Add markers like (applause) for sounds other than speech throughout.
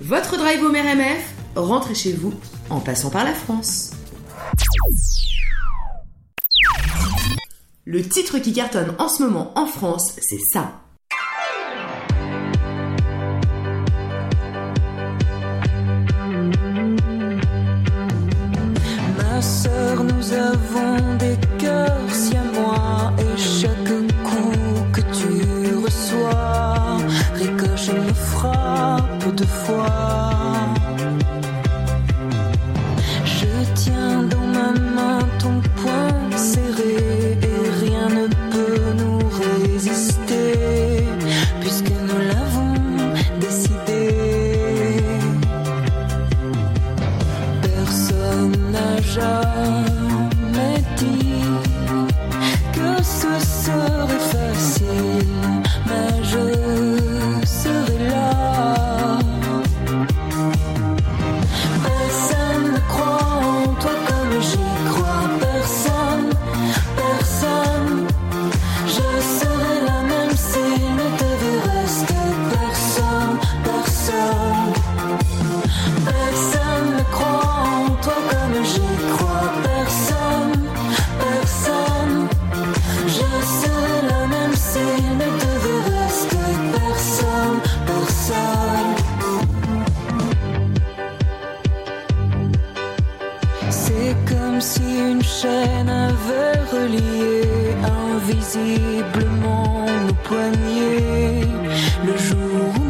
Votre drive home RMF, rentrez chez vous en passant par la France. Le titre qui cartonne en ce moment en France, c'est ça.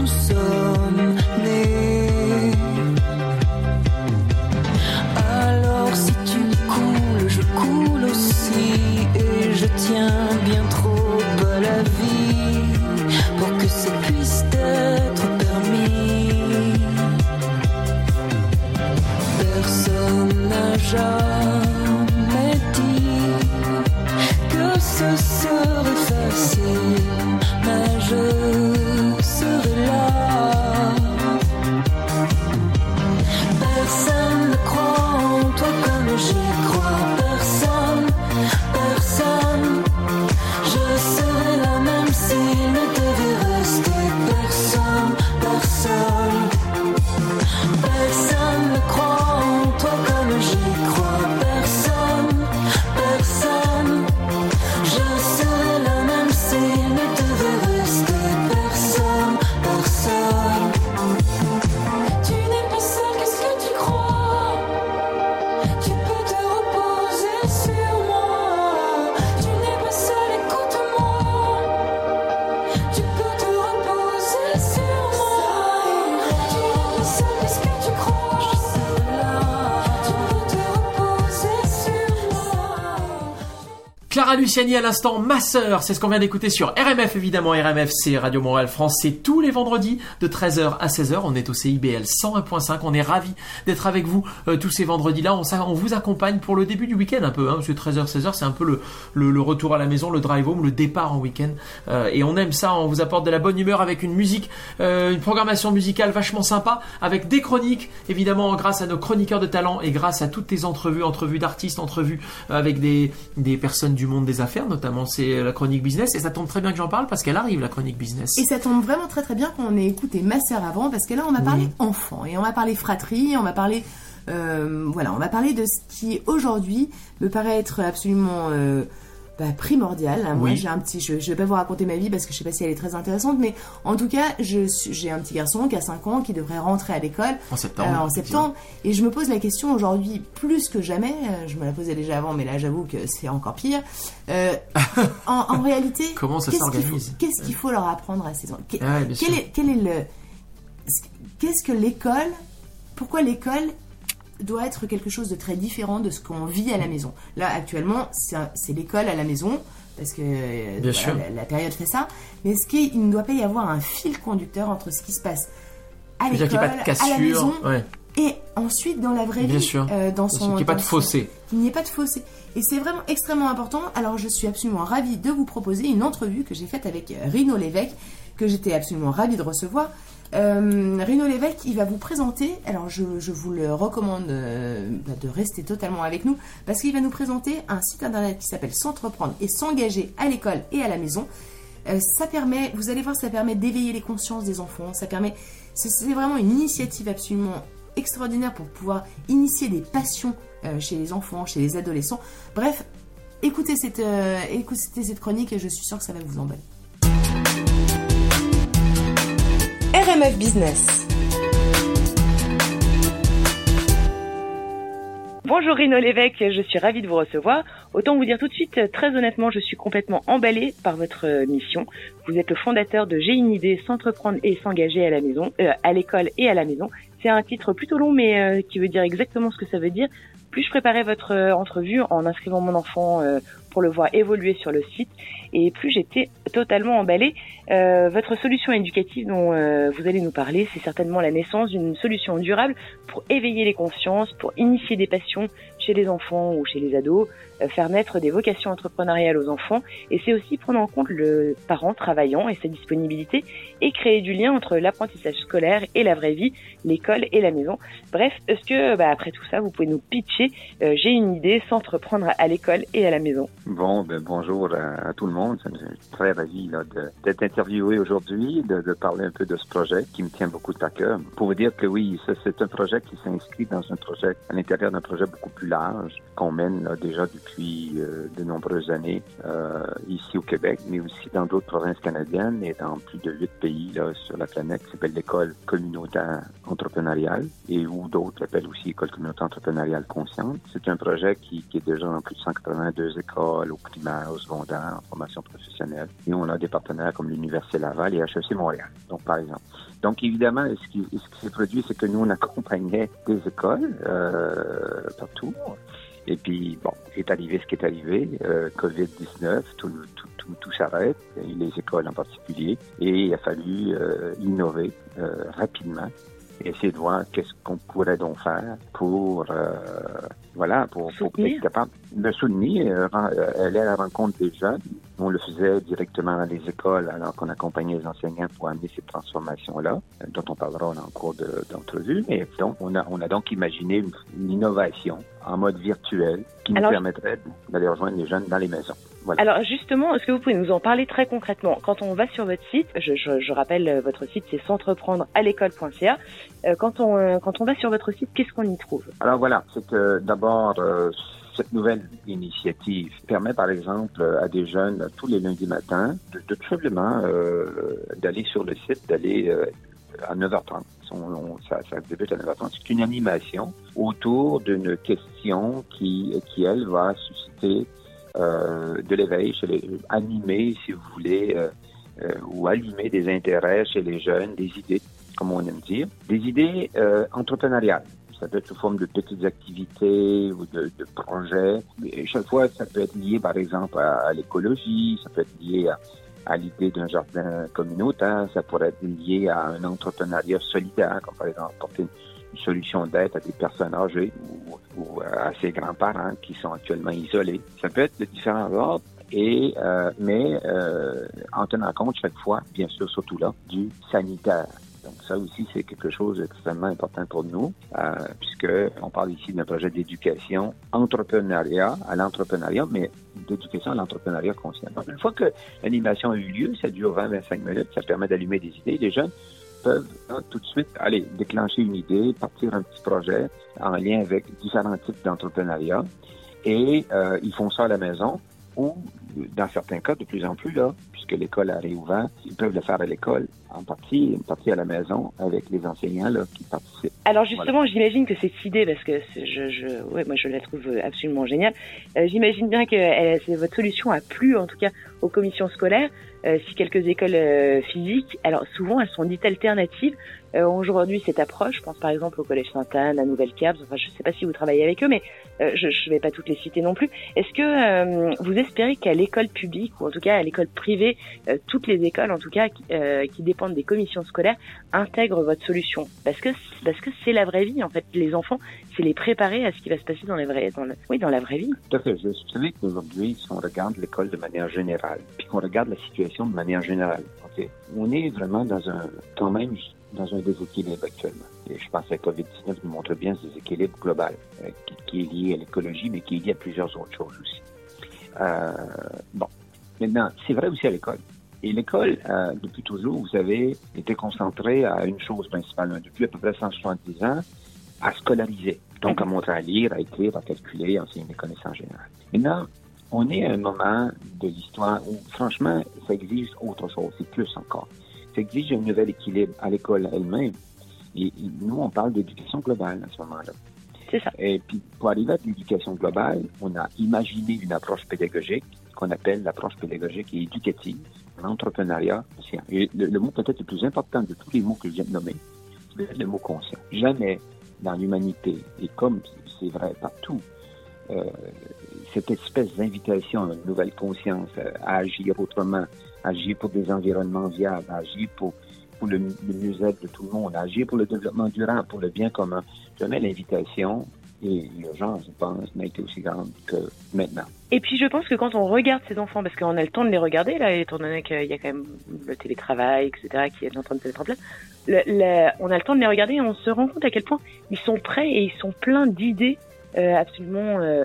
Jour Finish À l'instant, ma sœur, c'est ce qu'on vient d'écouter sur RMF évidemment. RMF c'est Radio Montréal France, c'est tous les vendredis de 13h à 16h. On est au CIBL 101.5. On est ravis d'être avec vous euh, tous ces vendredis-là. On, vous accompagne pour le début du week-end un peu, hein, parce que 13h, 16h c'est un peu le, retour à la maison, le drive home, le départ en week-end. Euh, et on aime ça, on vous apporte de la bonne humeur avec une musique, euh, une programmation musicale vachement sympa, avec des chroniques, évidemment grâce à nos chroniqueurs de talent et grâce à toutes tes entrevues, entrevues d'artistes, entrevues avec des personnes du monde des affaires, notamment c'est la chronique business. Et ça tombe très bien que j'en parle parce qu'elle arrive, la chronique business. Et ça tombe vraiment très très bien qu'on ait écouté ma sœur avant, parce que là on va parler enfant, et on va parler fratrie, on va parler... euh, voilà, on va parler de ce qui aujourd'hui me paraît être absolument euh, bah, primordial. hein. Moi Oui. j'ai un petit... Je, je vais pas vous raconter ma vie parce que je sais pas si elle est très intéressante, mais en tout cas je j'ai un petit garçon qui a 5 ans qui devrait rentrer à l'école En septembre. euh, en septembre. Et je me pose la question aujourd'hui plus que jamais, euh, je me la posais déjà avant, mais là j'avoue que c'est encore pire. Euh, (laughs) en, en réalité, Comment ça qu'est-ce qu'il s'organise faut- Qu'est-ce qu'il faut leur apprendre à ces enfants Ah quel, est, quel est le. Qu'est-ce que l'école. Pourquoi l'école doit être quelque chose de très différent de ce qu'on vit à la maison Là, actuellement, c'est l'école à la maison. Parce que euh, Bien voilà, sûr. La, la période fait ça. Mais est-ce qu'il ne doit pas y avoir un fil conducteur entre ce qui se passe à l'école, à la maison. Ouais, et ensuite dans la vraie bien vie, sûr. euh, dans son, Qu'il n'y ait pas de fossé. qu'il n'y ait pas de fossé. Et c'est vraiment extrêmement important. Alors je suis absolument ravie de vous proposer une entrevue que j'ai faite avec euh, Rino Lévesque, que j'étais absolument ravie de recevoir. Euh, Rino Lévesque, il va vous présenter, alors je, vous le recommande euh, bah, de rester totalement avec nous, parce qu'il va nous présenter un site internet qui s'appelle S'entreprendre et s'engager à l'école et à la maison. Euh, ça permet, vous allez voir, ça permet d'éveiller les consciences des enfants. Ça permet, c'est vraiment une initiative absolument extraordinaire pour pouvoir initier des passions euh, chez les enfants, chez les adolescents. Bref, écoutez cette, écoutez cette chronique et je suis sûre que ça va vous emballer. Business. Bonjour Rino Lévesque, je suis ravie de vous recevoir. Autant vous dire tout de suite, très honnêtement, je suis complètement emballée par votre euh, mission. Vous êtes le fondateur de J'ai une idée, s'entreprendre et s'engager à la maison, euh, à l'école et à la maison. C'est un titre plutôt long, mais euh, qui veut dire exactement ce que ça veut dire. Plus je préparais votre entrevue en inscrivant mon enfant pour le voir évoluer sur le site, et plus j'étais totalement emballée. Euh, votre solution éducative dont euh, vous allez nous parler, c'est certainement la naissance d'une solution durable pour éveiller les consciences, pour initier des passions chez les enfants ou chez les ados, euh, faire naître des vocations entrepreneuriales aux enfants, et c'est aussi prendre en compte le parent travaillant et sa disponibilité, et créer du lien entre l'apprentissage scolaire et la vraie vie, l'école et la maison. Bref, est-ce que bah, après tout ça, vous pouvez nous pitcher J'ai une idée, s'entreprendre à l'école et à la maison. Bon, ben, bonjour à, tout le monde. Me fait très ravi d'être interviewé aujourd'hui, de, parler un peu de ce projet qui me tient beaucoup à cœur. Pour vous dire que oui, c'est un projet qui s'inscrit dans un projet, à l'intérieur d'un projet beaucoup plus large qu'on mène là, déjà depuis euh, de nombreuses années euh, ici au Québec, mais aussi dans d'autres provinces canadiennes et dans plus de huit pays là, sur la planète qui s'appelle l'école communautaire entrepreneuriale et où d'autres l'appellent aussi école communautaire entrepreneuriale consciente. C'est un projet qui, qui est déjà dans plus de 182 écoles au primaire, au secondaire, en formation professionnelle. Et on a des partenaires comme l'Université Laval et HEC Montréal, donc par exemple. Donc évidemment, ce qui, s'est produit, c'est que nous, on (laughs) accompagnait des écoles euh, partout. Et puis, bon, est arrivé ce qui est arrivé, euh, COVID-19, tout, tout, tout, tout s'arrête, les écoles en particulier, et il a fallu euh, innover rapidement et essayer de voir qu'est-ce qu'on pourrait donc faire pour, euh, voilà, pour, pour être capable de soutenir, euh, aller à la rencontre des jeunes. On le faisait directement dans les écoles alors qu'on accompagnait les enseignants pour amener ces transformations-là, dont on parlera en cours de- d'entrevue. Mais donc, on a, on a donc imaginé une, une innovation en mode virtuel qui nous Alors- permettrait d'aller rejoindre les jeunes dans les maisons. Voilà. Alors justement, est-ce que vous pouvez nous en parler très concrètement Quand on va sur votre site, je, je, je rappelle euh, votre site, c'est s'entreprendre à l'école.ca. Euh, quand on euh, quand on va sur votre site, qu'est-ce qu'on y trouve Alors voilà, c'est que d'abord, euh, cette nouvelle initiative permet par exemple à des jeunes tous les lundis matins de, de tout simplement euh, d'aller sur le site, d'aller euh, à 9h30. On- on- ça, ça débute à 9h30. C'est une animation autour d'une question qui, qui elle, va susciter de l'éveil, animer, si vous voulez, euh, euh, ou allumer des intérêts chez les jeunes, des idées, comme on aime dire, des idées euh, entrepreneuriales. Ça peut être sous forme de petites activités ou de, projets. Et chaque fois, ça peut être lié, par exemple, à, l'écologie, ça peut être lié à, à l'idée d'un jardin communautaire, ça pourrait être lié à un entrepreneuriat solidaire, comme par exemple apporter une, solution d'aide à des personnes âgées ou, ou à ses grands-parents qui sont actuellement isolés. Ça peut être de différents ordres. Et euh, mais euh, en tenant compte chaque fois, bien sûr, surtout là, du sanitaire. Donc ça aussi, c'est quelque chose d'extrêmement important pour nous, euh, puisque on parle ici d'un projet d'éducation, entrepreneuriat à l'entrepreneuriat, mais d'éducation à l'entrepreneuriat conscient. Donc, une fois que l'animation a eu lieu, ça dure 20-25 minutes, ça permet d'allumer des idées. Les jeunes peuvent hein, tout de suite aller déclencher une idée, partir un petit projet en lien avec différents types d'entrepreneuriat. Et euh, ils font ça à la maison ou, dans certains cas, de plus en plus, là, puisque l'école a réouvert, ils peuvent le faire à l'école, en partie, une partie à la maison, avec les enseignants là, qui participent. Alors justement, j'imagine que cette idée, parce que je, je, ouais, moi je la trouve absolument géniale. euh, j'imagine bien que elle- c'est- votre solution a plu, en tout cas, aux commissions scolaires. Euh, si quelques écoles euh, physiques, alors souvent elles sont dites alternatives, euh, aujourd'hui cette approche. Je pense par exemple au Collège Sainte-Anne, à Nouvelle-Cabs. Enfin, je ne sais pas si vous travaillez avec eux, mais euh, je ne vais pas toutes les citer non plus. Est-ce que euh, vous espérez qu'à l'école publique ou en tout cas à l'école privée, euh, toutes les écoles, en tout cas euh, qui dépendent des commissions scolaires, intègrent votre solution Parce que parce que c'est la vraie vie en fait. Les enfants, c'est les préparer à ce qui va se passer dans les vrais, dans oui, dans la vraie vie. Tout à fait. Vous savez qu'aujourd'hui, si on regarde l'école de manière générale, puis qu'on regarde la situation de manière générale, ok, on est vraiment dans un, quand même, dans un déséquilibre actuellement. Et je pense que la COVID-19 nous montre bien ce déséquilibre global euh, qui, est lié à l'écologie, mais qui est lié à plusieurs autres choses aussi. Bon. Maintenant, c'est vrai aussi à l'école. Et l'école, euh, depuis toujours, vous avez été concentrée à une chose principalement, depuis à peu près 170 ans, à scolariser. Donc, à montrer à lire, à écrire, à calculer, à enseigner les connaissances générales. Maintenant, on est à un moment de l'histoire où, franchement, ça exige autre chose, c'est plus encore. Ça exige un nouvel équilibre à l'école elle-même. Et, et nous, on parle d'éducation globale à ce moment-là. C'est ça. Et puis, pour arriver à l'éducation globale, on a imaginé une approche pédagogique qu'on appelle l'approche pédagogique et éducative, l'entrepreneuriat conscient. Et le, mot peut-être le plus important de tous les mots que je viens de nommer, le mot conscient. Jamais dans l'humanité, et comme c'est vrai partout, euh, cette espèce d'invitation à une nouvelle conscience, à agir autrement, à agir pour des environnements viables, à agir pour, pour le, le mieux-être de tout le monde, à agir pour le développement durable, pour le bien commun. Jamais l'invitation et l'urgence, je pense, n'a été aussi grande que maintenant. Et puis je pense que quand on regarde ces enfants, parce qu'on a le temps de les regarder là, étant donné qu'il y a quand même le télétravail, etc., qui est en train de se mettre en place, le- le- on a le temps de les regarder et on se rend compte à quel point ils sont prêts et ils sont pleins d'idées euh, absolument euh,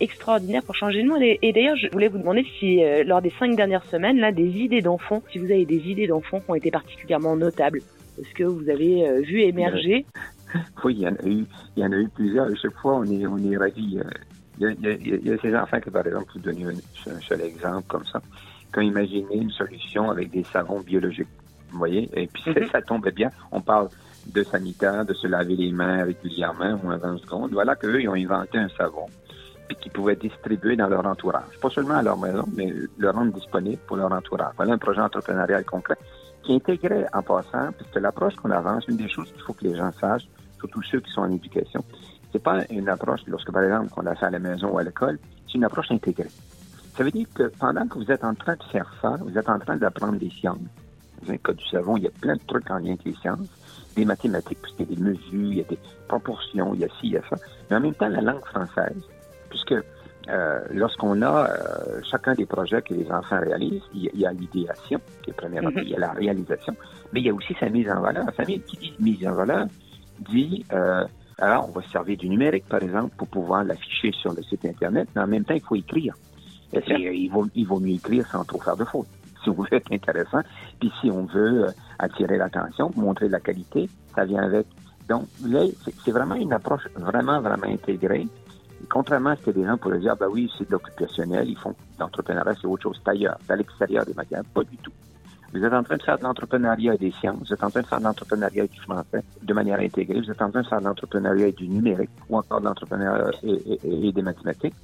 extraordinaires pour changer le monde. Et, et d'ailleurs, je voulais vous demander si euh, lors des cinq dernières semaines, là, des idées d'enfants, si vous avez des idées d'enfants qui ont été particulièrement notables, est-ce que vous avez vu émerger (laughs) Oui, il y en a eu, il y en a eu plusieurs. À chaque fois, on est, on est ravis. Il y, a, il y ces enfants que, par exemple, pour donner un, un seul exemple comme ça, qui ont imaginé une solution avec des savons biologiques. Vous voyez? Et puis, ça- Mhm. ça tombait bien. On parle de sanitaire, de se laver les mains régulièrement ou en 20 secondes. Voilà qu'eux, ils ont inventé un savon puis qu'ils pouvaient distribuer dans leur entourage. Pas seulement à leur maison, mais le rendre disponible pour leur entourage. Voilà un projet entrepreneurial concret qui intégrait en passant, puisque l'approche qu'on avance, une des choses qu'il faut que les gens sachent, surtout ceux qui sont en éducation, c'est pas une approche, lorsque par exemple qu'on a fait à la maison ou à l'école, c'est une approche intégrée. Ça veut dire que pendant que vous êtes en train de faire ça, vous êtes en train d'apprendre des sciences. Dans un cas du savon, il y a plein de trucs en lien avec les sciences, des mathématiques, puisqu'il y a des mesures, il y a des proportions, il y a ci, il y a ça. Mais en même temps, la langue française, puisque euh, lorsqu'on a euh, chacun des projets que les enfants réalisent, il y a, l'idéation, qui est premièrement, Mhm. il y a la réalisation, mais il y a aussi sa mise en valeur. Sa mise, qui dit mise en valeur dit, euh, alors on va se servir du numérique, par exemple, pour pouvoir l'afficher sur le site Internet, mais en même temps, il faut écrire. Et il, vaut, il vaut mieux écrire sans trop faire de fautes. (laughs) Si on veut être intéressant, puis si on veut euh, attirer l'attention, montrer la qualité, ça vient avec. Donc, là, c'est vraiment une approche vraiment, vraiment intégrée. Et contrairement à ce que des gens pourraient dire, ben oui, c'est de l'occupationnel, ils font l'entrepreneuriat, c'est autre chose, c'est ailleurs, c'est à l'extérieur des matières. Pas du tout. Vous êtes en train de faire de l'entrepreneuriat et des sciences, vous êtes en train de faire de l'entrepreneuriat et du français de manière intégrée, vous êtes en train de faire de l'entrepreneuriat et du numérique, ou encore de l'entrepreneuriat et, et- et des mathématiques.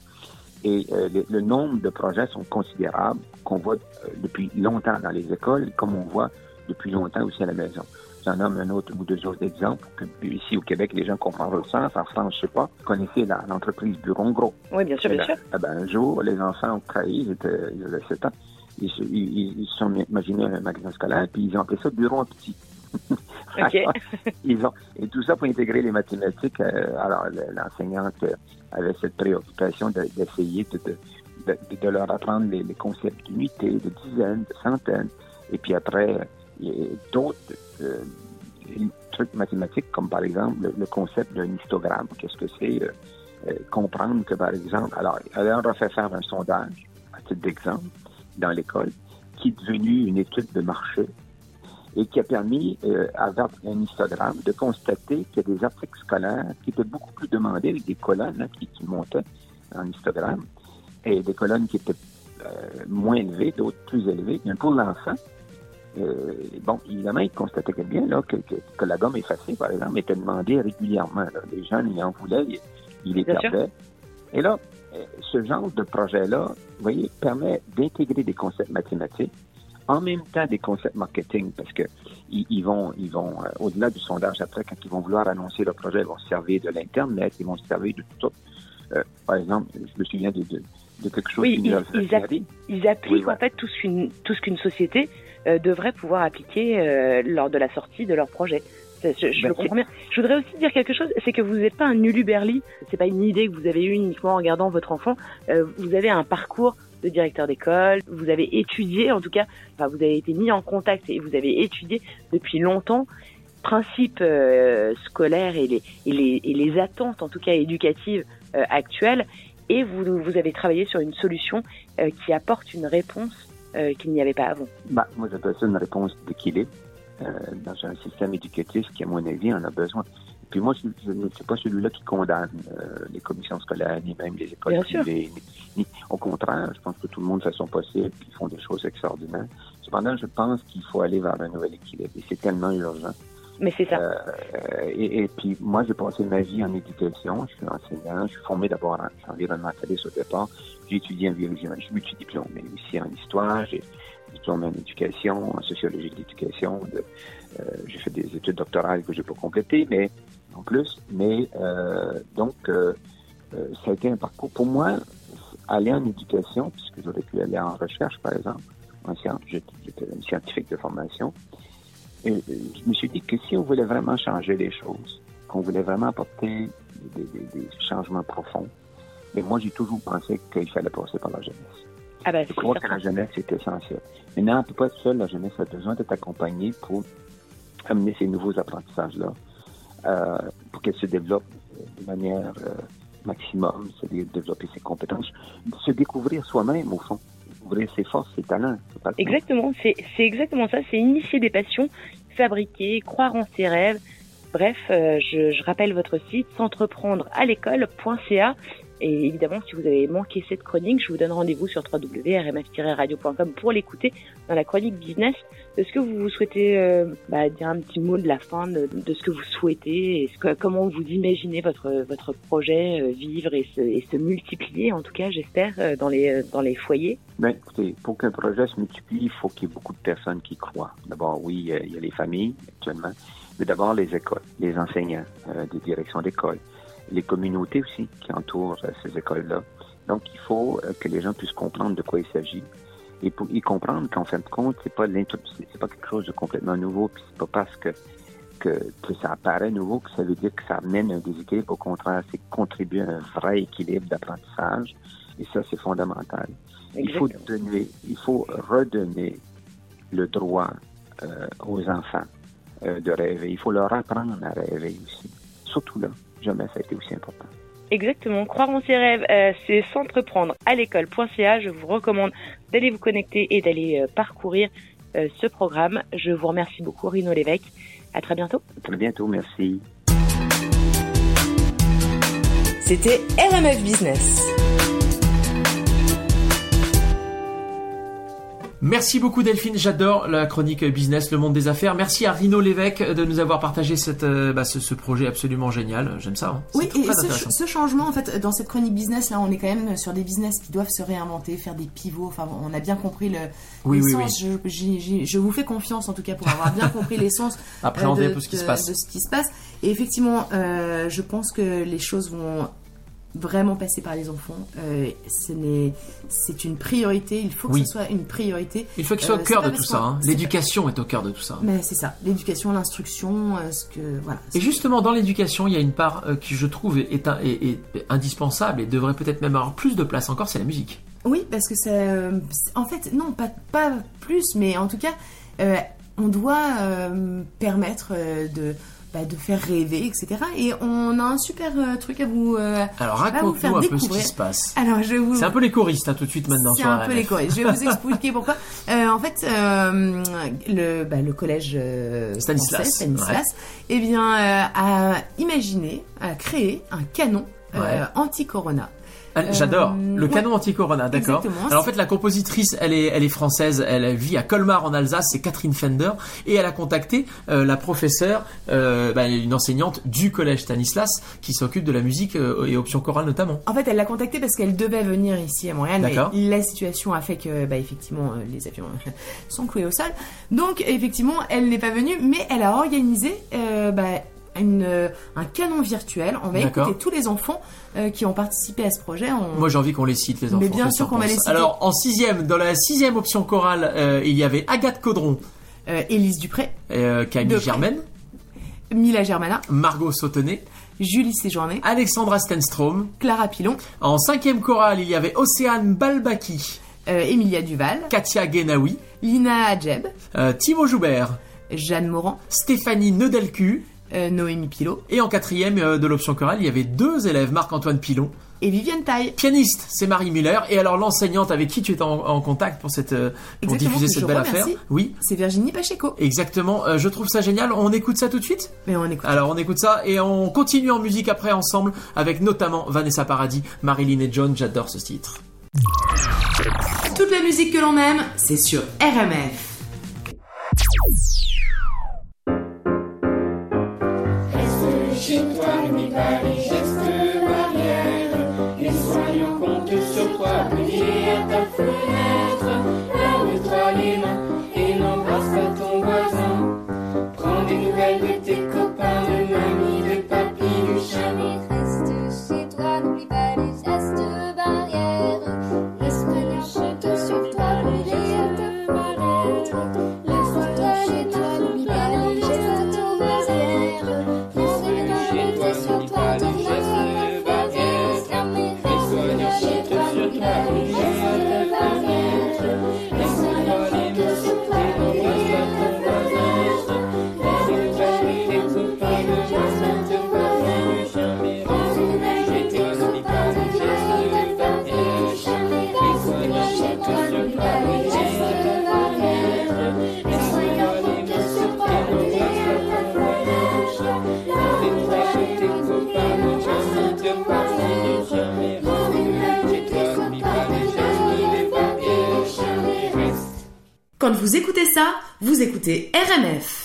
Et euh, le, le nombre de projets sont considérables qu'on voit euh, depuis longtemps dans les écoles, comme on voit depuis longtemps aussi à la maison. J'en nomme un autre ou deux autres exemples. Que, ici au Québec, les gens comprennent le sens. En France, je sais pas. Vous connaissez l'entreprise Bureau Gros. Oui, bien sûr, bien sûr. Eh ben, un jour, les enfants ont trahi, ils, étaient, ils avaient 7 ans. Ils se ils, ils se sont imaginés un magasin scolaire, puis ils ont appelé ça Bureau en petit. (laughs) (laughs) Ils ont, et tout ça pour intégrer les mathématiques. euh, alors, le- l'enseignante euh, avait cette préoccupation de- d'essayer de, de, de, de leur apprendre les, les concepts d'unité, de dizaines, de centaines. Et puis après, il y a d'autres euh, trucs mathématiques, comme par exemple le, le concept d'un histogramme. Qu'est-ce que c'est? euh, euh, comprendre que, par exemple, alors, elle a fait faire un sondage, à titre d'exemple, dans l'école, qui est devenu une étude de marché et qui a permis, euh, avec un histogramme, de constater qu'il y a des articles scolaires qui étaient beaucoup plus demandés avec des colonnes hein, qui, qui montaient en histogramme et des colonnes qui étaient euh, moins élevées, d'autres plus élevées. Mais pour l'enfant, euh, bon, évidemment, il constatait que bien là, que, que, que la gomme effacée, par exemple, était demandée régulièrement. là. Les jeunes, ils en voulaient, ils, ils les Bien sûr. Et là, euh, ce genre de projet-là, vous voyez, permet d'intégrer des concepts mathématiques, en même temps des concepts marketing, parce que ils, ils vont, ils vont euh, au-delà du sondage après, quand ils vont vouloir annoncer le projet, ils vont se servir de l'internet, ils vont se servir de tout. Euh, par exemple, je me souviens de, de, de quelque chose Oui, qui ils- app- appliquent Oui, ouais. en fait tout ce qu'une tout ce qu'une société euh, devrait pouvoir appliquer euh, lors de la sortie de leur projet. Je, je Ben, le comprends bien. Je voudrais aussi dire quelque chose, c'est que vous n'êtes pas un uluberli, c'est pas une idée que vous avez eue uniquement en regardant votre enfant. Euh, vous avez un parcours de directeur d'école, vous avez étudié, en tout cas, enfin, vous avez été mis en contact et vous avez étudié depuis longtemps. Principes euh, scolaires et les, et, les, et les attentes, en tout cas éducatives euh, actuelles, et vous, vous avez travaillé sur une solution qui apporte une réponse qu'il n'y avait pas avant. Bah, moi, j'appelle ça une réponse d'équilibre dans un système éducatif qui, à mon avis, en a besoin. Puis moi, je, je ne suis pas celui-là qui condamne euh, les commissions scolaires, ni même les écoles Bien privées. Ni, ni- au contraire, je pense que tout le monde fait son possible, puis ils font des choses extraordinaires. Cependant, je pense qu'il faut aller vers un nouvel équilibre, et c'est tellement urgent. Mais c'est ça. Euh, et, et puis, moi, j'ai passé ma vie en éducation. Je suis enseignant. Je suis formé d'abord en environnementaliste au départ. J'ai étudié en biologie. Je suis multidiplômé aussi en histoire. J'ai diplômé en éducation, en sociologie de l'éducation. Euh, j'ai fait des études doctorales que j'ai pas complétées, mais en plus. Mais euh, donc, euh, euh, ça a été un parcours pour moi. Aller en éducation, puisque j'aurais pu aller en recherche, par exemple, en sciences. J'étais un scientifique de formation. Je me suis dit que si on voulait vraiment changer les choses, qu'on voulait vraiment apporter des, des- des changements profonds, mais moi j'ai toujours pensé qu'il fallait passer par la jeunesse. Ah bah Je c'est crois que la jeunesse est essentielle. Maintenant, on ne peut pas être seul, la jeunesse a besoin d'être accompagnée pour amener ces nouveaux apprentissages-là, euh, pour qu'elle se développe de manière euh, maximum, c'est-à-dire développer ses compétences, se découvrir soi-même au fond, découvrir ses forces, ses talents. Exactement, c'est exactement ça, c'est initier des passions, fabriquer, croire en ses rêves. Bref, euh, je, rappelle votre site s'entreprendre à l'école.ca et évidemment si vous avez manqué cette chronique, je vous donne rendez-vous sur www.rmf-radio.com pour l'écouter dans la chronique business. Est-ce que vous souhaitez euh, bah, dire un petit mot de la fin de, ce que vous souhaitez? Et comment vous imaginez votre votre projet euh, vivre et se, multiplier en tout cas j'espère dans les dans les foyers? Ben, écoutez, pour qu'un projet se multiplie, il faut qu'il y ait beaucoup de personnes qui croient. D'abord, oui, il y a les familles actuellement, mais d'abord les écoles, les enseignants, euh, des directions d'école, les communautés aussi qui entourent euh, ces écoles-là. Donc, il faut euh, que les gens puissent comprendre de quoi il s'agit et pour y comprendre qu'en fin de compte, c'est pas c'est pas quelque chose de complètement nouveau, puis c'est pas parce que que, que ça apparaît nouveau que ça veut dire que ça amène un déséquilibre. Au contraire, c'est contribuer à un vrai équilibre d'apprentissage. Et ça, c'est fondamental. Il faut donner, il faut redonner le droit euh, aux enfants de rêver. Il faut leur apprendre à rêver aussi. Surtout là, jamais ça a été aussi important. Exactement. Croire en ses rêves, euh, c'est s'entreprendre à l'école.ca. Je vous recommande d'aller vous connecter et d'aller euh, parcourir euh, ce programme. Je vous remercie beaucoup, Rino Lévesque. À très bientôt. À très bientôt, merci. C'était RMF Business. Merci beaucoup Delphine, j'adore la chronique business, le monde des affaires. Merci à Rino Lévesque de nous avoir partagé cette, euh, bah, ce, ce projet absolument génial. J'aime ça. hein. Oui, et ce, changement, en fait, dans cette chronique business, là, on est quand même sur des business qui doivent se réinventer, faire des pivots. Enfin, on a bien compris le Oui, oui, l'essence. Je, vous fais confiance, en tout cas, pour avoir bien (laughs) compris l'essence euh, un de, peu ce qui de- se passe. de ce qui se passe. Et effectivement, euh, je pense que les choses vont vraiment passer par les enfants. Euh, ce n'est, c'est une priorité. Il faut que Oui. ce soit une priorité. Il faut qu'il soit Euh, au cœur de tout ça. hein. L'éducation est au cœur de tout ça. Mais c'est ça, l'éducation, l'instruction, euh, ce que voilà. Et justement, dans l'éducation, il y a une part qui, je trouve, est, est un- est- est indispensable et devrait peut-être même avoir plus de place encore, c'est la musique. Oui, parce que ça. En fait, non, pas, pas plus, mais en tout cas, on doit euh, permettre euh, de, bah, de faire rêver, etc. Et on a un super euh, truc à vous. euh, Alors raconte-nous un peu ce découvrir. qui se passe. Alors, je vous. C'est un peu les choristes hein, tout de suite maintenant C'est un peu les choristes. Je vais vous (laughs) expliquer pourquoi. Euh, en fait, euh, le, bah, le collège Stanislas, français, Stanislas eh bien, a imaginé, a créé un canon Ouais. anti-corona. Ah, J'adore Euh, le ouais. canon anti-corona, d'accord. Alors en fait, la compositrice, elle est, elle est française, elle vit à Colmar en Alsace, c'est Catherine Fender, et elle a contacté euh, la professeure, euh, bah, une enseignante du collège Stanislas, qui s'occupe de la musique euh, et option chorale notamment. En fait, elle l'a contacté parce qu'elle devait venir ici à Montréal, mais la situation a fait que, bah, effectivement, euh, les avions sont cloués au sol. Donc, effectivement, elle n'est pas venue, mais elle a organisé euh, bah, une, euh, un canon virtuel. On va écouter tous les enfants euh, qui ont participé à ce projet. On- Moi, j'ai envie qu'on les cite, les enfants. Mais bien sûr qu'on va les citer. Alors, en sixième, dans la sixième option chorale, euh, il y avait Agathe Caudron, euh, Élise Dupré, Camille. Germaine, Mila Germana, Margot Sautenet, Julie Séjourné, Alexandra Stenstrom. Clara Pilon, En cinquième chorale, il y avait Océane Balbaki, Emilia Duval, Katia Genaoui, Lina Adjeb, Timo Joubert, Jeanne Morand, Stéphanie Neudelcu, Noémie Pilot Et en quatrième euh, de l'option chorale, il y avait deux élèves, Marc-Antoine Pilon. et Viviane Taille. Pianiste, c'est Marie Muller. Et alors l'enseignante avec qui tu étais en, en contact pour cette euh, pour diffuser cette belle remercie. affaire? Oui, C'est Virginie Pacheco. exactement. Euh, je trouve ça génial. On écoute ça tout de suite? Mais on écoute. Alors on écoute ça et on continue en musique après ensemble avec notamment Vanessa Paradis, Marilyn et John. J'adore ce titre. Toute la musique que l'on aime, c'est sur RMF. Toi, vous écoutez ça, vous écoutez RMF.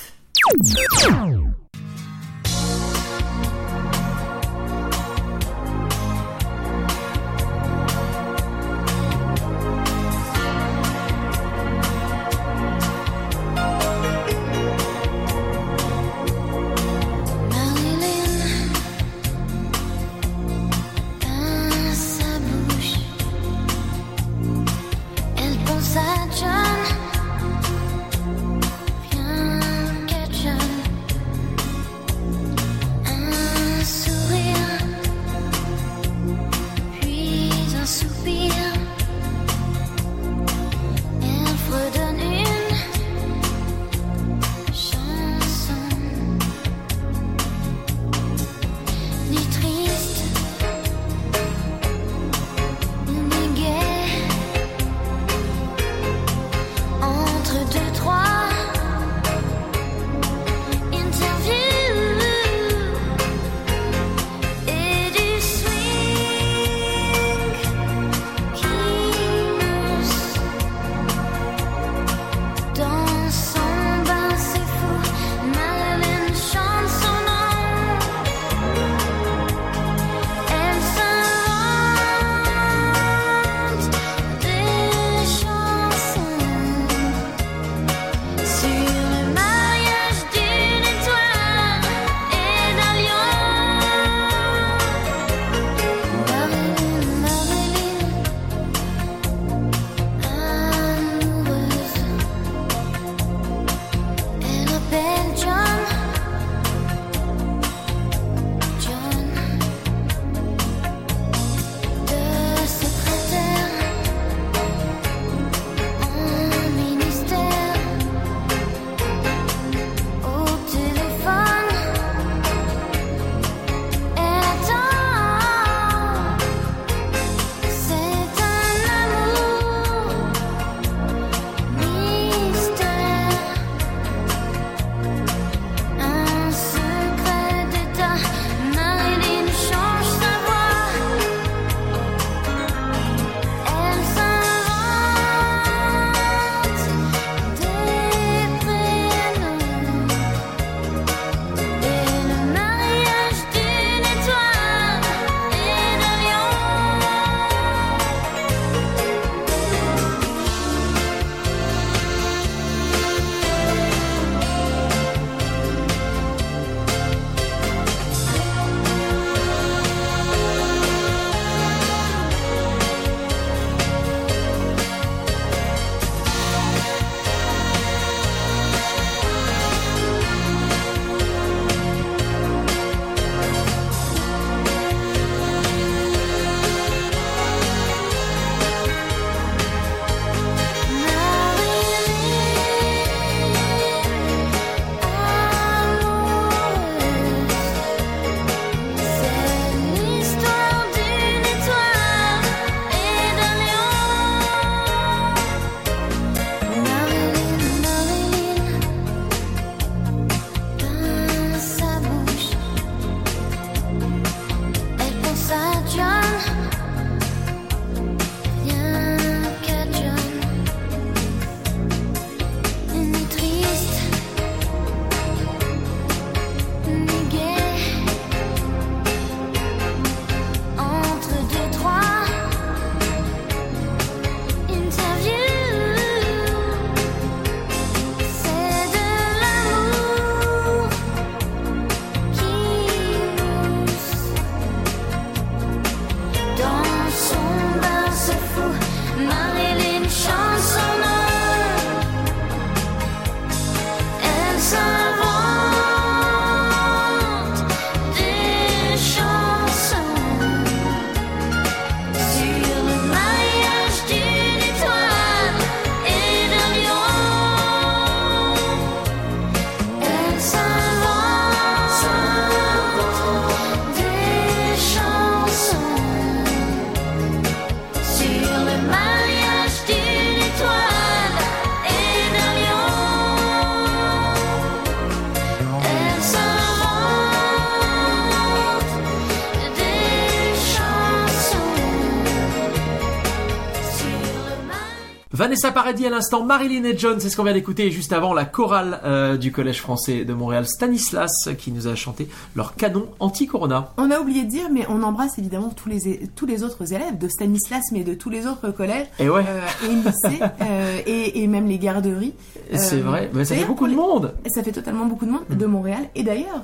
Vanessa Paradis à l'instant, Marilyn et John, c'est ce qu'on vient d'écouter. Et juste avant, la chorale euh, du Collège français de Montréal, Stanislas, qui nous a chanté leur canon anti-corona. On a oublié de dire, mais on embrasse évidemment tous les, tous les autres élèves de Stanislas, mais de tous les autres collèges Et ouais, euh, et lycées, (laughs) euh, et, et même les garderies. c'est euh, vrai. Mais ça fait beaucoup de monde. Ça fait totalement beaucoup de monde de Montréal. Et d'ailleurs,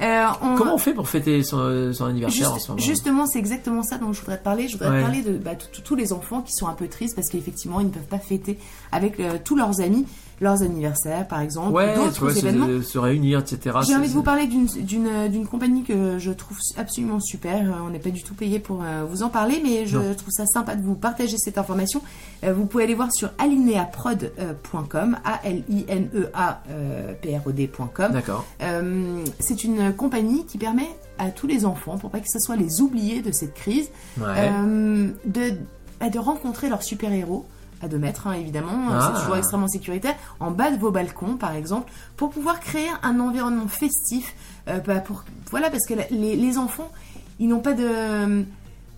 euh, on- Comment on fait pour fêter son, son anniversaire en ce moment justement, c'est exactement ça dont je voudrais te parler. Je voudrais Ouais. te parler de bah, tous les enfants qui sont un peu tristes parce qu'effectivement, ils ne peuvent pas fêter avec euh, tous leurs amis leurs anniversaires, par exemple, ou Ouais, d'autres se, événements. se réunir, etc. J'ai envie de vous parler d'une- compagnie que je trouve absolument super. Euh, On n'est pas du tout payé pour euh, vous en parler, mais je Non. trouve ça sympa de vous partager cette information. Euh, vous pouvez aller voir sur alineaprod.com, A-L-I-N-E-A-P-R-O-D.com. D'accord. Euh, c'est une compagnie qui permet à tous les enfants, pour pas que ce soit les oubliés de cette crise, Ouais. de, bah, de rencontrer leurs super-héros à 2 mètres, hein, évidemment, Ah. c'est toujours extrêmement sécuritaire, en bas de vos balcons, par exemple, pour pouvoir créer un environnement festif. euh, bah, pour, voilà, parce que les, les enfants, ils n'ont pas de...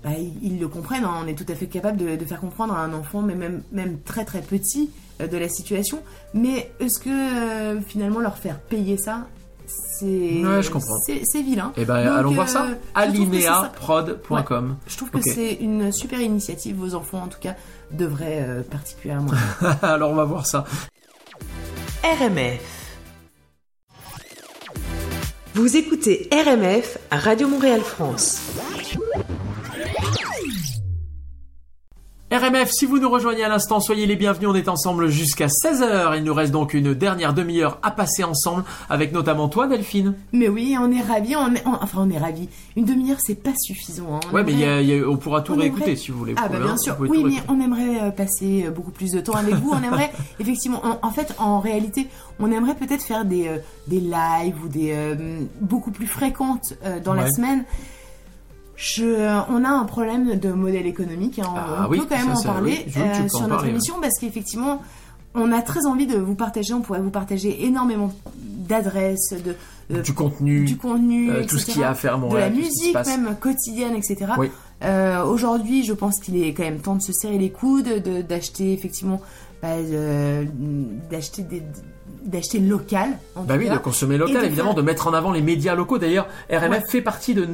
bah, ils, le comprennent, hein, on est tout à fait capable de, de faire comprendre à un enfant, mais même, même très très petit, euh, de la situation. Mais est-ce que euh, finalement leur faire payer ça, c'est Ouais, je comprends. c'est vilain. Eh ben, Donc, allons euh, voir ça. Alineaprod.com. Je trouve que c'est une super initiative. Vos enfants, en tout cas, devraient euh, particulièrement. (laughs) Alors, on va voir ça. RMF. Vous écoutez RMF à Radio Montréal France. RMF, si vous nous rejoignez à l'instant, soyez les bienvenus. On est ensemble jusqu'à 16h. Il nous reste donc une dernière demi-heure à passer ensemble avec notamment toi, Delphine. Mais oui, on est ravis. On est, on- enfin, on est ravis. Une demi-heure, c'est pas suffisant. hein. Ouais, mais il y aimerait- a- il y a- on pourra tout on réécouter aimerait- si vous voulez. Ah bah bien hein, sûr, oui, mais on aimerait euh, passer euh, beaucoup plus de temps avec vous. On aimerait, (laughs) effectivement, en, en fait, en réalité, on aimerait peut-être faire des, euh, des lives ou des euh, beaucoup plus fréquentes euh, dans la semaine. Je, euh, on a un problème de modèle économique. hein. Ah on oui, peut quand même ça, en parler oui, euh, sur notre parler, ouais. émission parce qu'effectivement, on a très envie de vous partager. On pourrait vous partager énormément d'adresses, de, de- Du contenu, du contenu, euh, tout ce etc. qu'il y a à faire de la musique même quotidienne, etc. Oui. Euh, Aujourd'hui, je pense qu'il est quand même temps de se serrer les coudes, de- d'acheter effectivement, bah, d'acheter des d'acheter local. En Bah tout oui, cas. de consommer local, de évidemment, faire- de mettre en avant les médias locaux. D'ailleurs, RMF Ouais. fait partie de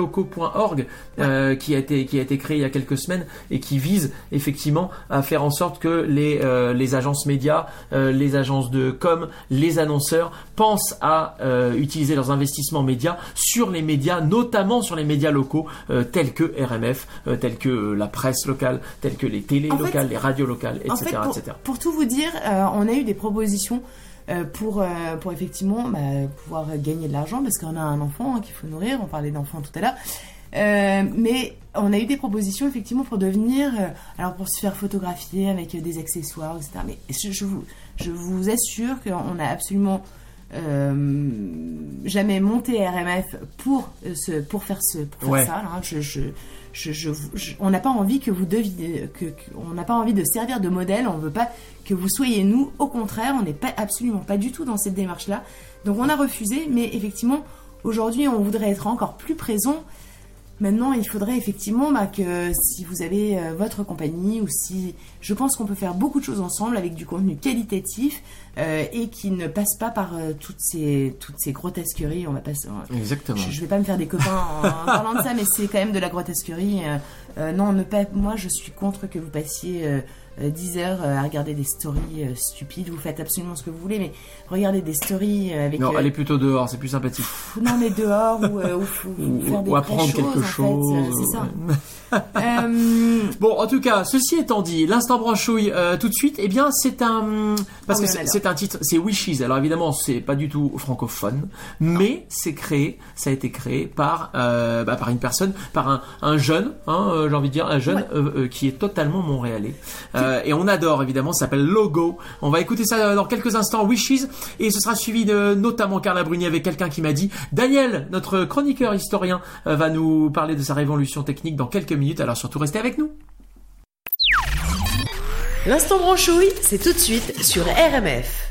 nosmedialocaux.org, euh, qui a été qui a été créé il y a quelques semaines et qui vise effectivement à faire en sorte que les euh, les agences médias, euh, les agences de com, les annonceurs pensent à euh, utiliser leurs investissements médias sur les médias, notamment sur les médias locaux euh, tels que RMF, euh, tels que euh, la presse locale, tels que les télés En fait- locales, les radios locales, etc., En fait, pour, etc. pour tout vous dire, euh, on a eu des propositions euh, pour, euh, pour effectivement bah, pouvoir gagner de l'argent parce qu'on a un enfant hein, qu'il faut nourrir. On parlait d'enfants tout à l'heure. Euh, mais on a eu des propositions effectivement pour devenir, euh, alors pour se faire photographier avec euh, des accessoires, etc. Mais je, je vous, je vous assure qu'on a absolument euh, jamais monté RMF pour euh, ce, pour faire ce, pour faire Ouais. ça. là. Je, on n'a pas envie que vous que- on n'a pas envie de servir de modèle. On veut pas que vous soyez nous. Au contraire, on n'est pas absolument pas du tout dans cette démarche-là. Donc on a refusé, mais effectivement, aujourd'hui, on voudrait être encore plus présent. Maintenant, il faudrait effectivement bah, que si vous avez euh, votre compagnie ou si je pense qu'on peut faire beaucoup de choses ensemble avec du contenu qualitatif euh, et qui ne passe pas par euh, toutes ces toutes ces grotesqueries. On va pas se- Exactement. je, je vais pas me faire des copains en, en (laughs) parlant de ça, mais c'est quand même de la grotesquerie. Non, ne pas. Moi, je suis contre que vous passiez 10 heures euh, à regarder des stories euh, stupides. Vous faites absolument ce que vous voulez, mais regardez des stories euh, avec. Non, euh, allez plutôt dehors, c'est plus sympathique. non, mais dehors ou, euh, ou, ou- ou faire des apprendre choses, quelque en chose. euh, c'est ça. Euh, Bon, en tout cas, ceci étant dit, l'instant branchouille euh, tout de suite, eh bien, c'est un parce que c'est- un titre, c'est Wishes. Alors évidemment, c'est pas du tout francophone, mais c'est créé, ça a été créé par euh, bah, par une personne, par un, un jeune, hein, euh, j'ai envie de dire un jeune Ouais. euh, euh, qui est totalement montréalais. Euh, et on adore évidemment, ça s'appelle Logo. On va écouter ça dans quelques instants, Wishes, et ce sera suivi de notamment Carla Bruni avec quelqu'un qui m'a dit, Daniel, notre chroniqueur historien, euh, va nous parler de sa révolution technique dans quelques minutes. Alors surtout restez avec nous. L'instant branchouille, c'est tout de suite sur RMF.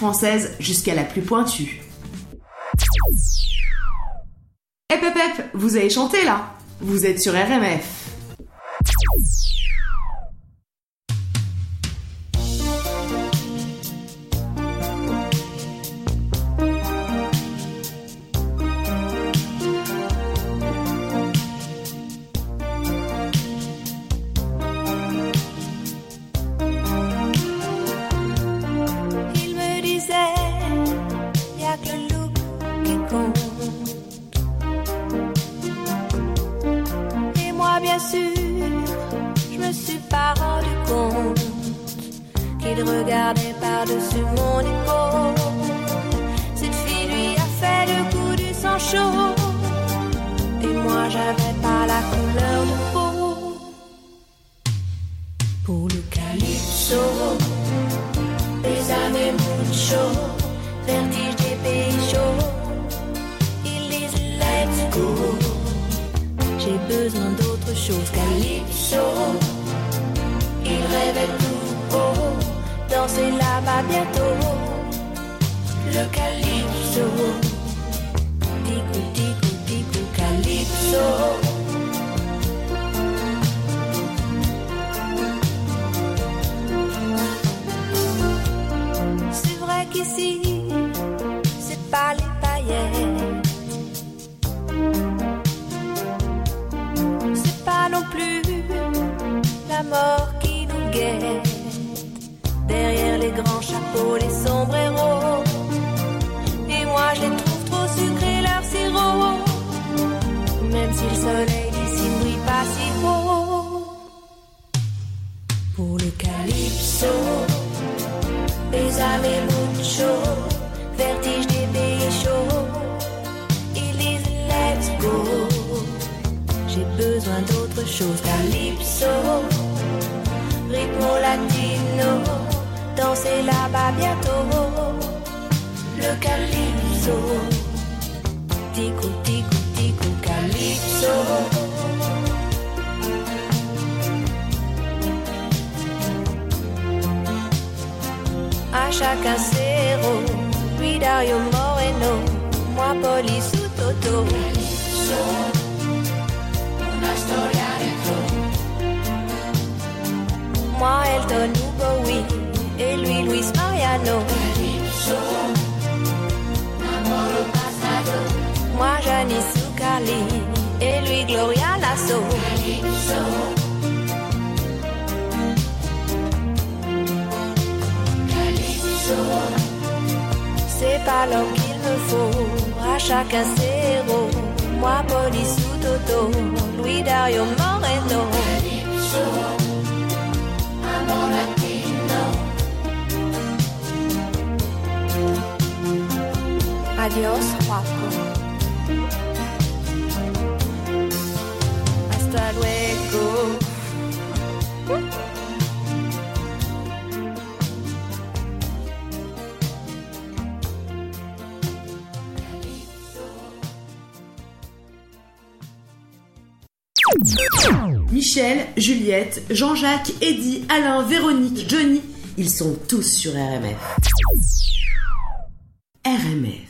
Française jusqu'à la plus pointue. Hep vous avez chanté là Vous êtes sur RMF. Et moi, j'avais pas la couleur de peau. Pour le calypso. Bésame mucho, vertige des pays chauds. Ils disent let's go. J'ai besoin d'autre chose calypso. Il rêvait tout haut, danser là-bas bientôt. Le calypso. C'est vrai qu'ici, soleil d'ici brille pas si haut. Pour le calypso. Bésame mucho, vertige des pays chauds. Ils disent let's go. J'ai besoin d'autre chose, calypso, rythmo latino, danser là-bas bientôt. Le calypso, tico tico. À chacun ses héros, lui Dario Moreno, moi Poli sous Toto. Moi Elton ou Bowie, et lui Luis Mariano. Moi Janice ou Gloria Lasso. C'est pas l'homme qu'il me faut, à chacun ses héros. Moi, police ou Toto, Louis Dario Moreno. Adios. Michel, Juliette, Jean-Jacques, Eddy, Alain, Véronique, Johnny, ils sont tous sur RMF. RMF.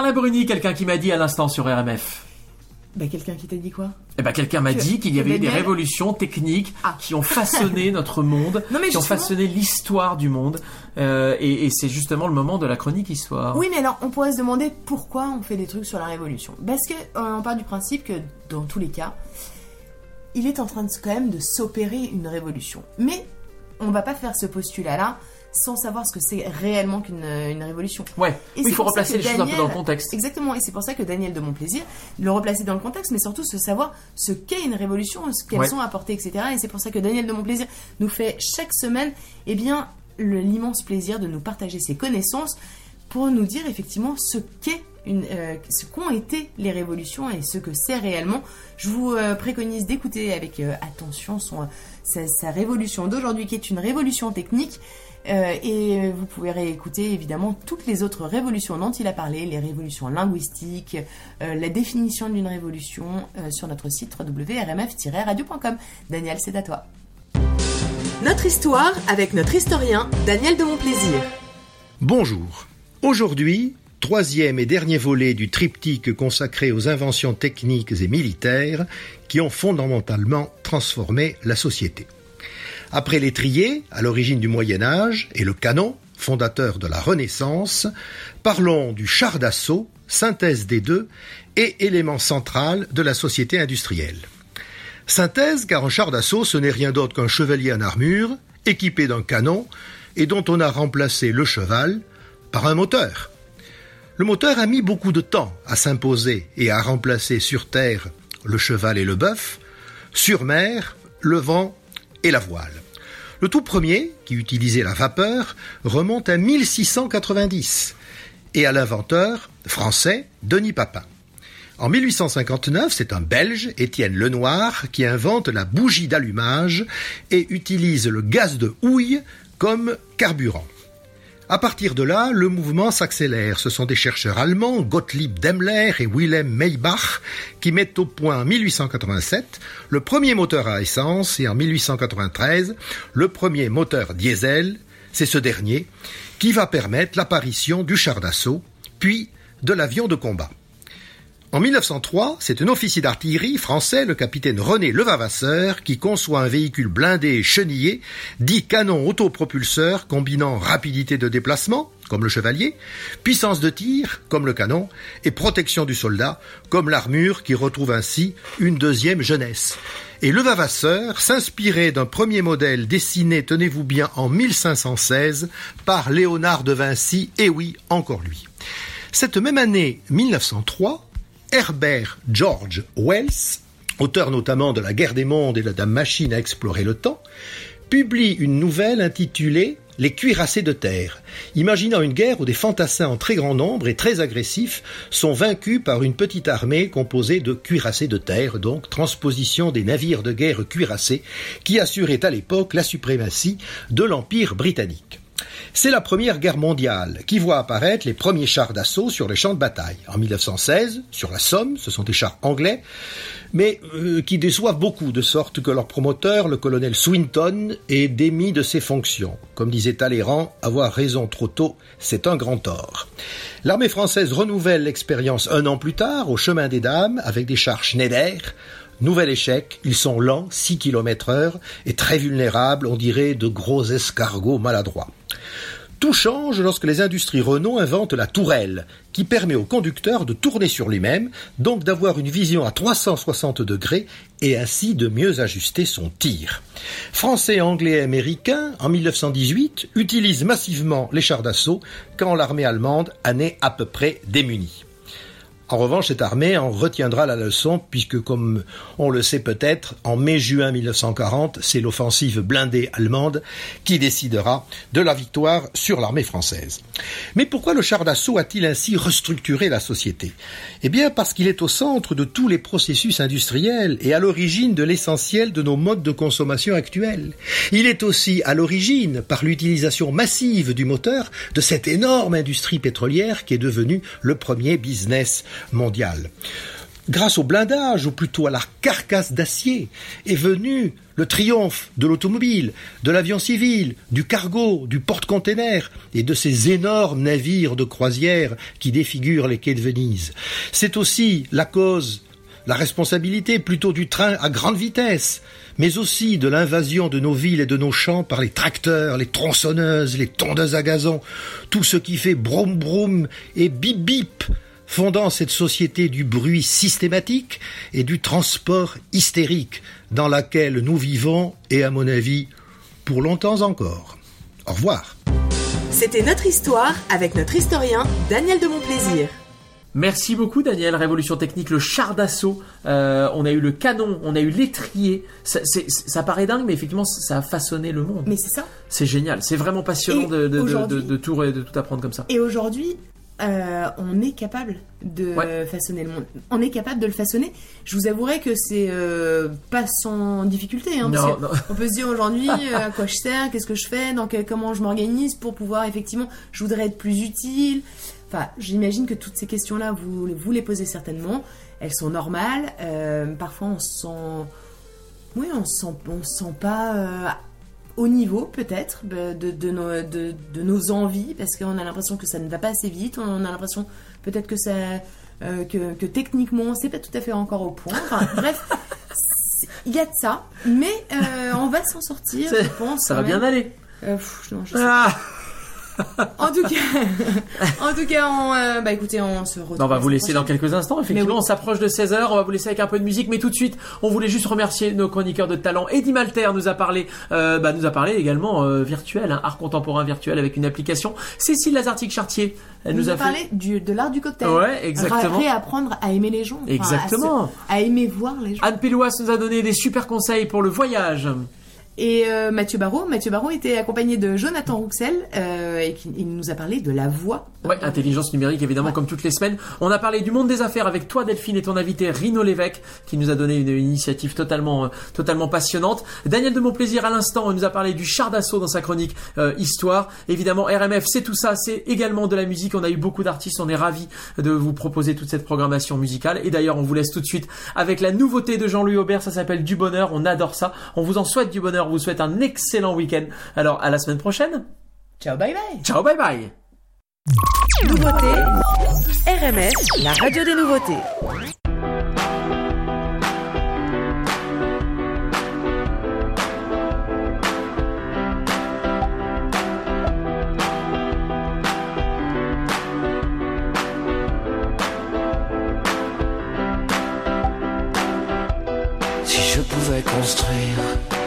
Carla Bruni, quelqu'un qui m'a dit à l'instant sur RMF. Bah, quelqu'un qui t'a dit quoi? Eh ben, quelqu'un m'a dit qu'il y avait eu des Daniel- révolutions techniques Ah. qui ont façonné (laughs) notre monde, Non, mais qui ont façonné l'histoire du monde. Euh, et et c'est justement le moment de la chronique histoire. Oui, mais alors on pourrait se demander pourquoi on fait des trucs sur la révolution. Parce que euh, on part du principe que dans tous les cas, il est en train de quand même de s'opérer une révolution. Mais on va pas faire ce postulat-là sans savoir ce que c'est réellement qu'une une révolution. Ouais, Et oui, il faut replacer les choses un peu Daniel- dans le contexte. Exactement, et c'est pour ça que Daniel de Montplaisir, le replacer dans le contexte, mais surtout se savoir ce qu'est une révolution, ce qu'elles Ouais. sont apportées, etc. Et c'est pour ça que Daniel de Montplaisir nous fait chaque semaine, eh bien, l'immense plaisir de nous partager ses connaissances pour nous dire effectivement ce qu'est une, euh, ce qu'ont été les révolutions et ce que c'est réellement. Je vous euh, préconise d'écouter avec euh, attention son, sa, sa révolution d'aujourd'hui qui est une révolution technique. Euh, et vous pouvez réécouter évidemment toutes les autres révolutions dont il a parlé, les révolutions linguistiques, euh, la définition d'une révolution euh, sur notre site www.rmf-radio.com. Daniel, c'est à toi. Notre histoire avec notre historien Daniel de Montplaisir. Bonjour. Aujourd'hui, troisième et dernier volet du triptyque consacré aux inventions techniques et militaires qui ont fondamentalement transformé la société. Après l'étrier, à l'origine du Moyen Âge, et le canon, fondateur de la Renaissance, parlons du char d'assaut, synthèse des deux, et élément central de la société industrielle. Synthèse, car un char d'assaut, ce n'est rien d'autre qu'un chevalier en armure, équipé d'un canon, et dont on a remplacé le cheval par un moteur. Le moteur a mis beaucoup de temps à s'imposer et à remplacer sur terre le cheval et le bœuf, sur mer le vent et la voile. Le tout premier, qui utilisait la vapeur, remonte à 1690 et à l'inventeur français Denis Papin. En 1859, c'est un Belge, Étienne Lenoir, qui invente la bougie d'allumage et utilise le gaz de houille comme carburant. À partir de là, le mouvement s'accélère. Ce sont des chercheurs allemands, Gottlieb Daimler et Wilhelm Maybach, qui mettent au point en 1887 le premier moteur à essence et en 1893 le premier moteur diesel, c'est ce dernier, qui va permettre l'apparition du char d'assaut, puis de l'avion de combat. En 1903, c'est un officier d'artillerie français, le capitaine René Levavasseur, qui conçoit un véhicule blindé chenillé, dit canon autopropulseur combinant rapidité de déplacement, comme le chevalier, puissance de tir, comme le canon, et protection du soldat, comme l'armure qui retrouve ainsi une deuxième jeunesse. Et Levavasseur s'inspirait d'un premier modèle dessiné, tenez-vous bien, en 1516 par Léonard de Vinci, et oui, encore lui. Cette même année 1903, Herbert George Wells, auteur notamment de La guerre des mondes et de la machine à explorer le temps, publie une nouvelle intitulée Les cuirassés de terre, imaginant une guerre où des fantassins en très grand nombre et très agressifs sont vaincus par une petite armée composée de cuirassés de terre, donc transposition des navires de guerre cuirassés qui assuraient à l'époque la suprématie de l'Empire britannique. C'est la Première Guerre mondiale qui voit apparaître les premiers chars d'assaut sur les champs de bataille. En 1916, sur la Somme, ce sont des chars anglais, mais euh, qui déçoivent beaucoup, de sorte que leur promoteur, le colonel Swinton, est démis de ses fonctions. Comme disait Talleyrand, avoir raison trop tôt, c'est un grand tort. L'armée française renouvelle l'expérience un an plus tard, au chemin des dames, avec des chars Schneider, Nouvel échec, ils sont lents, 6 km heure, et très vulnérables, on dirait de gros escargots maladroits. Tout change lorsque les industries Renault inventent la tourelle, qui permet au conducteur de tourner sur lui-même, donc d'avoir une vision à 360 degrés et ainsi de mieux ajuster son tir. Français, Anglais et Américains, en 1918, utilisent massivement les chars d'assaut quand l'armée allemande en est à peu près démunie. En revanche, cette armée en retiendra la leçon puisque, comme on le sait peut-être, en mai-juin 1940, c'est l'offensive blindée allemande qui décidera de la victoire sur l'armée française. Mais pourquoi le char d'assaut a-t-il ainsi restructuré la société? Eh bien parce qu'il est au centre de tous les processus industriels et à l'origine de l'essentiel de nos modes de consommation actuels. Il est aussi à l'origine, par l'utilisation massive du moteur, de cette énorme industrie pétrolière qui est devenue le premier business mondial. Grâce au blindage, ou plutôt à la carcasse d'acier, est venu le triomphe de l'automobile, de l'avion civil, du cargo, du porte-container et de ces énormes navires de croisière qui défigurent les quais de Venise. C'est aussi la cause, la responsabilité plutôt du train à grande vitesse, mais aussi de l'invasion de nos villes et de nos champs par les tracteurs, les tronçonneuses, les tondeuses à gazon, tout ce qui fait broum broum et bip bip fondant cette société du bruit systématique et du transport hystérique dans laquelle nous vivons et à mon avis pour longtemps encore. Au revoir. C'était notre histoire avec notre historien Daniel de Montplaisir. Merci beaucoup Daniel, Révolution Technique, le char d'assaut, euh, on a eu le canon, on a eu l'étrier, ça, c'est- ça paraît dingue mais effectivement ça a façonné le monde. Mais c'est ça. C'est génial, c'est vraiment passionnant de, de, de, aujourd'hui- de- de tout, re- de tout apprendre comme ça. Et aujourd'hui, euh, on est capable de Ouais. façonner le monde. On est capable de le façonner. Je vous avouerai que c'est euh, pas sans difficulté. Hein, Non, non. On peut se dire aujourd'hui (laughs) euh, à quoi je sers, qu'est-ce que je fais, euh, comment je m'organise pour pouvoir effectivement, je voudrais être plus utile. Enfin, j'imagine que toutes ces questions-là, vous, vous les posez certainement. Elles sont normales. Euh, parfois, on se sent, oui, on se sent, on se sent pas au niveau peut-être de, de, de nos, de, de nos envies parce qu'on a l'impression que ça ne va pas assez vite. On a l'impression peut-être que ça, euh, que, que techniquement, c'est pas tout à fait encore au point. Enfin, (laughs) bref. Il y a de ça, mais euh, on va s'en sortir, je pense. Ça va bien aller. Euh, pff, non, je sais Ah En tout cas, (laughs) en tout cas, on, euh, bah écoutez, on se retrouve. Non, on va vous laisser dans quelques instants. Effectivement, oui. on s'approche de 16h. On va vous laisser avec un peu de musique, mais tout de suite, on voulait juste remercier nos chroniqueurs de talent. Eddie Malter nous a parlé, euh, bah, nous a parlé également euh, virtuel, hein, art contemporain virtuel avec une application. Cécile Lazartic-Chartier, elle nous, nous, a a fait. parlé du, de l'art du cocktail. Ouais, exactement. Réapprendre à aimer les gens. à Exactement. se- À, aimer voir les gens. Anne Péloas nous a donné des super conseils pour le voyage. Et euh, Mathieu Barrault, Mathieu Barrault était accompagné de Jonathan Rouxel euh, et qui, il nous a parlé de la voix. Ouais, intelligence numérique évidemment comme toutes les semaines. On a parlé du monde des affaires avec toi Delphine et ton invité Rino Lévesque qui nous a donné une, initiative totalement euh, totalement passionnante. Daniel de Montplaisir à l'instant nous a parlé du char d'assaut dans sa chronique euh, histoire. Évidemment RMF c'est tout ça, c'est également de la musique. On a eu beaucoup d'artistes, on est ravis de vous proposer toute cette programmation musicale. Et d'ailleurs on vous laisse tout de suite avec la nouveauté de Jean-Louis Aubert, ça s'appelle Du Bonheur. On adore ça. On vous en souhaite du bonheur, on vous souhaite un excellent week-end. Alors à la semaine prochaine. Ciao, bye bye. Ciao, bye bye. Nouveauté, RMF, la radio des nouveautés. Si je pouvais construire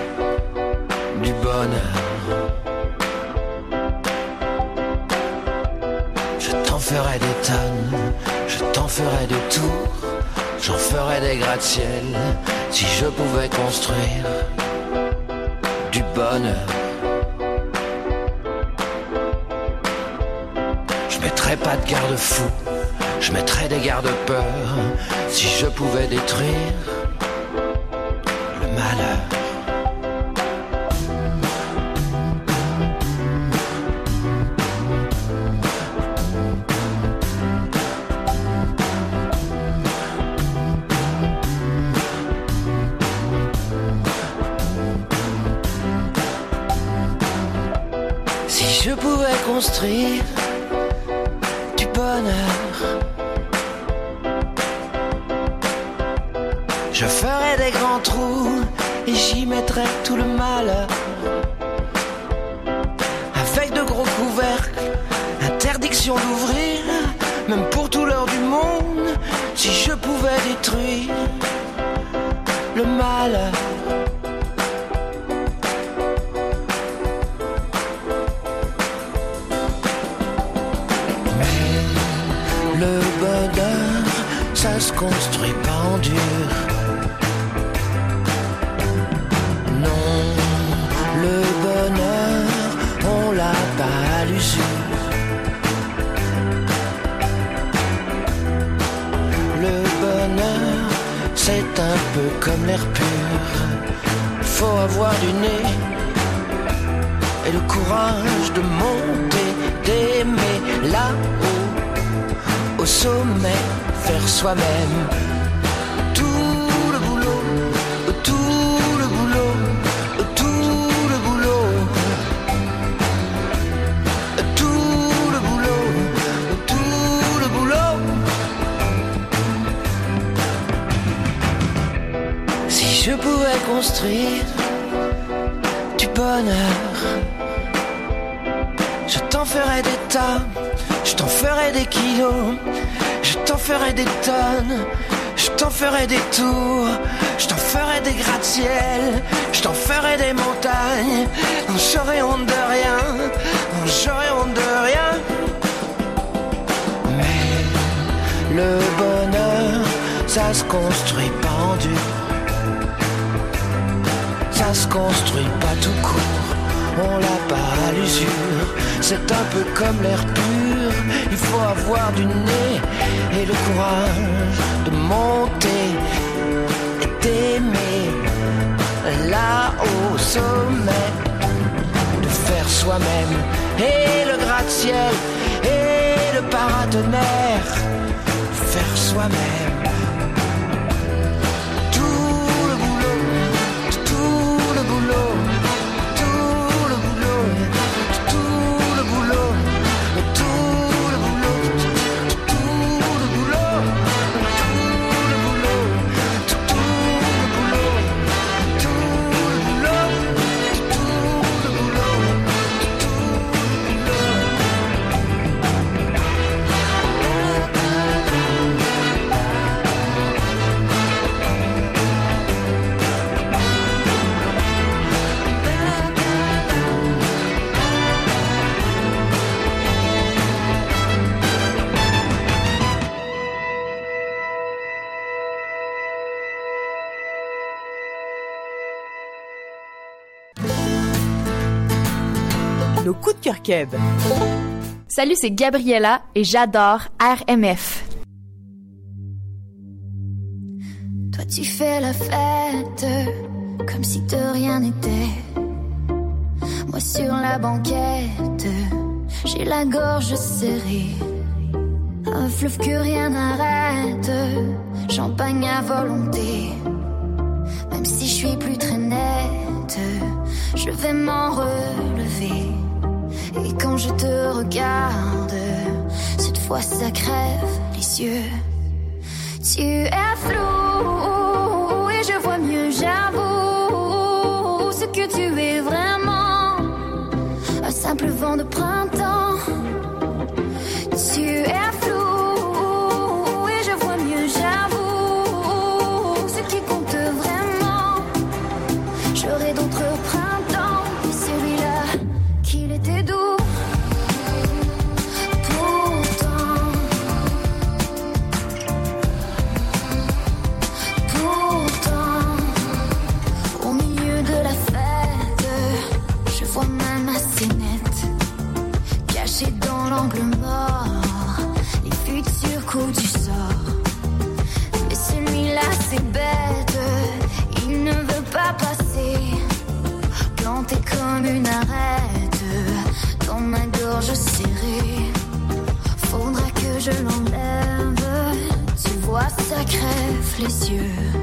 je t'en ferais des tonnes, je t'en ferais des tours, j'en ferais des gratte-ciel. Si je pouvais construire du bonheur, je mettrais pas de garde-fou, je mettrais des garde-peurs. Si je pouvais détruire le malheur. Du bonheur, je ferais des grands trous et j'y mettrais tout le malheur. Construit pas en dur. Non, le bonheur, on l'a pas à l'usure. Le bonheur, c'est un peu comme l'air pur. Faut avoir du nez et le courage de monter, d'aimer là-haut au sommet, faire soi-même. Tout le boulot, tout le boulot, tout le boulot, tout le boulot, tout le boulot. Si je pouvais construire du bonheur, je t'en ferais des tas, je t'en ferais des kilos, t'en ferais des tonnes, je t'en ferais des tours, je t'en ferais des gratte-ciel, je t'en ferais des montagnes, j'aurais honte de rien, j'aurais honte de rien. Mais le bonheur, ça se construit pas en dur, ça se construit pas tout court on l'a pas à l'usure. C'est un peu comme l'air pur, il faut avoir du nez et le courage de monter et d'aimer là au sommet, de faire soi-même et le gratte-ciel et le paratonnerre, faire soi-même. Nos coups de cœur keb. Salut, c'est Gabriella et j'adore RMF. Toi tu fais la fête comme si de rien n'était. Moi sur la banquette, j'ai la gorge serrée. Un fleuve que rien n'arrête, champagne à volonté. Même si je suis plus très nette, je vais m'en relever. Et quand je te regarde, cette fois ça crève les yeux. Tu es flou et je vois mieux, j'avoue ce que tu es vraiment. Un simple vent de printemps. Les futurs coups du sort. Mais celui-là, c'est bête, il ne veut pas passer, planté comme une arête, dans ma gorge serrée. Faudra que je l'enlève. Tu vois, ça crève les yeux.